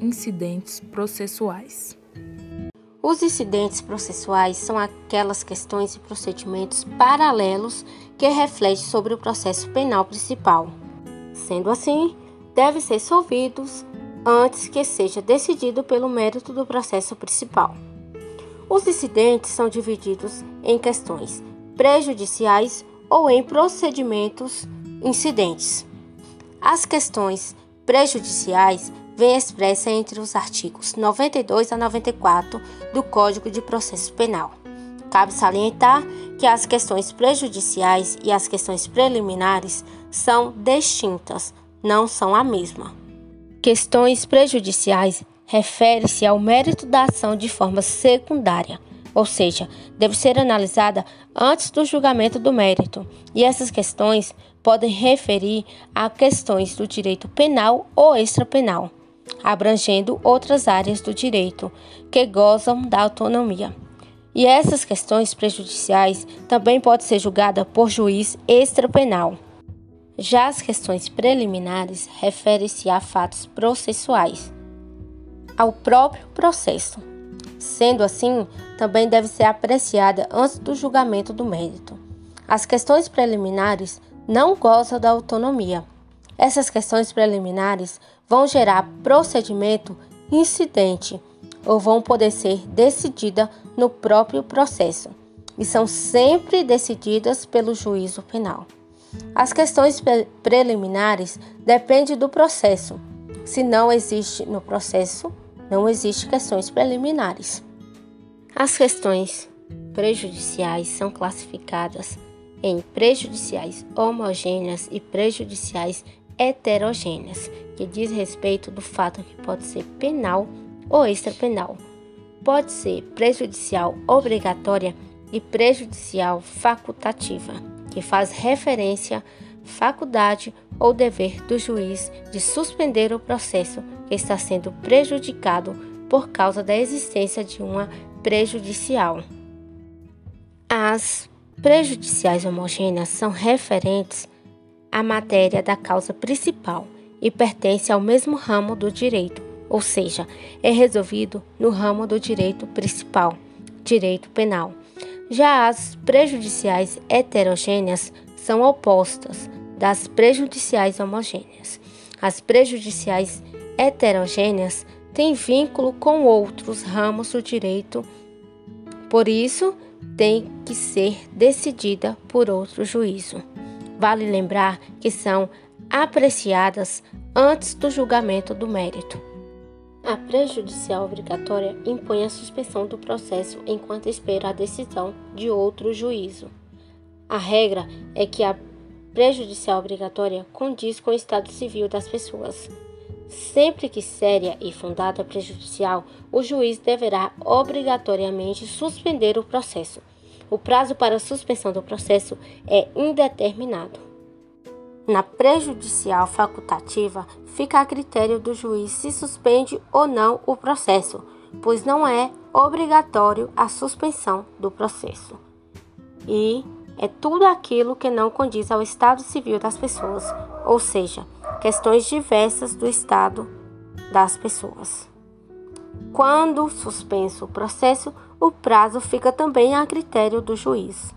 incidentes processuais. Os incidentes processuais são aquelas questões e procedimentos paralelos que refletem sobre o processo penal principal. Sendo assim, devem ser solvidos antes que seja decidido pelo mérito do processo principal. Os incidentes são divididos em questões prejudiciais ou em procedimentos incidentes. As questões prejudiciais vêm expressas entre os artigos 92 a 94 do Código de Processo Penal. Cabe salientar que as questões prejudiciais e as questões preliminares são distintas, não são a mesma. Questões prejudiciais refere-se ao mérito da ação de forma secundária, ou seja, deve ser analisada antes do julgamento do mérito, e essas questões podem referir a questões do direito penal ou extrapenal, abrangendo outras áreas do direito que gozam da autonomia. E essas questões prejudiciais também podem ser julgadas por juiz extrapenal. Já as questões preliminares referem-se a fatos processuais, ao próprio processo. Sendo assim, também deve ser apreciada antes do julgamento do mérito. As questões preliminares não gozam da autonomia. Essas questões preliminares vão gerar procedimento incidente ou vão poder ser decididas no próprio processo e são sempre decididas pelo juízo penal. As questões preliminares dependem do processo. Se não existe no processo, não existe questões preliminares. As questões prejudiciais são classificadas em prejudiciais homogêneas e prejudiciais heterogêneas, que diz respeito do fato que pode ser penal ou extrapenal. Pode ser prejudicial obrigatória e prejudicial facultativa, que faz referência faculdade ou dever do juiz de suspender o processo que está sendo prejudicado por causa da existência de uma prejudicial. As prejudiciais homogêneas são referentes à matéria da causa principal e pertencem ao mesmo ramo do direito, ou seja, é resolvido no ramo do direito principal, direito penal. Já as prejudiciais heterogêneas são opostas das prejudiciais homogêneas. As prejudiciais heterogêneas têm vínculo com outros ramos do direito, por isso tem que ser decidida por outro juízo. Vale lembrar que são apreciadas antes do julgamento do mérito. A prejudicial obrigatória impõe a suspensão do processo enquanto espera a decisão de outro juízo. A regra é que a prejudicial obrigatória condiz com o estado civil das pessoas. Sempre que séria e fundada prejudicial, o juiz deverá obrigatoriamente suspender o processo. O prazo para suspensão do processo é indeterminado. Na prejudicial facultativa, fica a critério do juiz se suspende ou não o processo, pois não é obrigatório a suspensão do processo. E é tudo aquilo que não condiz ao estado civil das pessoas, ou seja, questões diversas do estado das pessoas. Quando suspenso o processo, o prazo fica também a critério do juiz.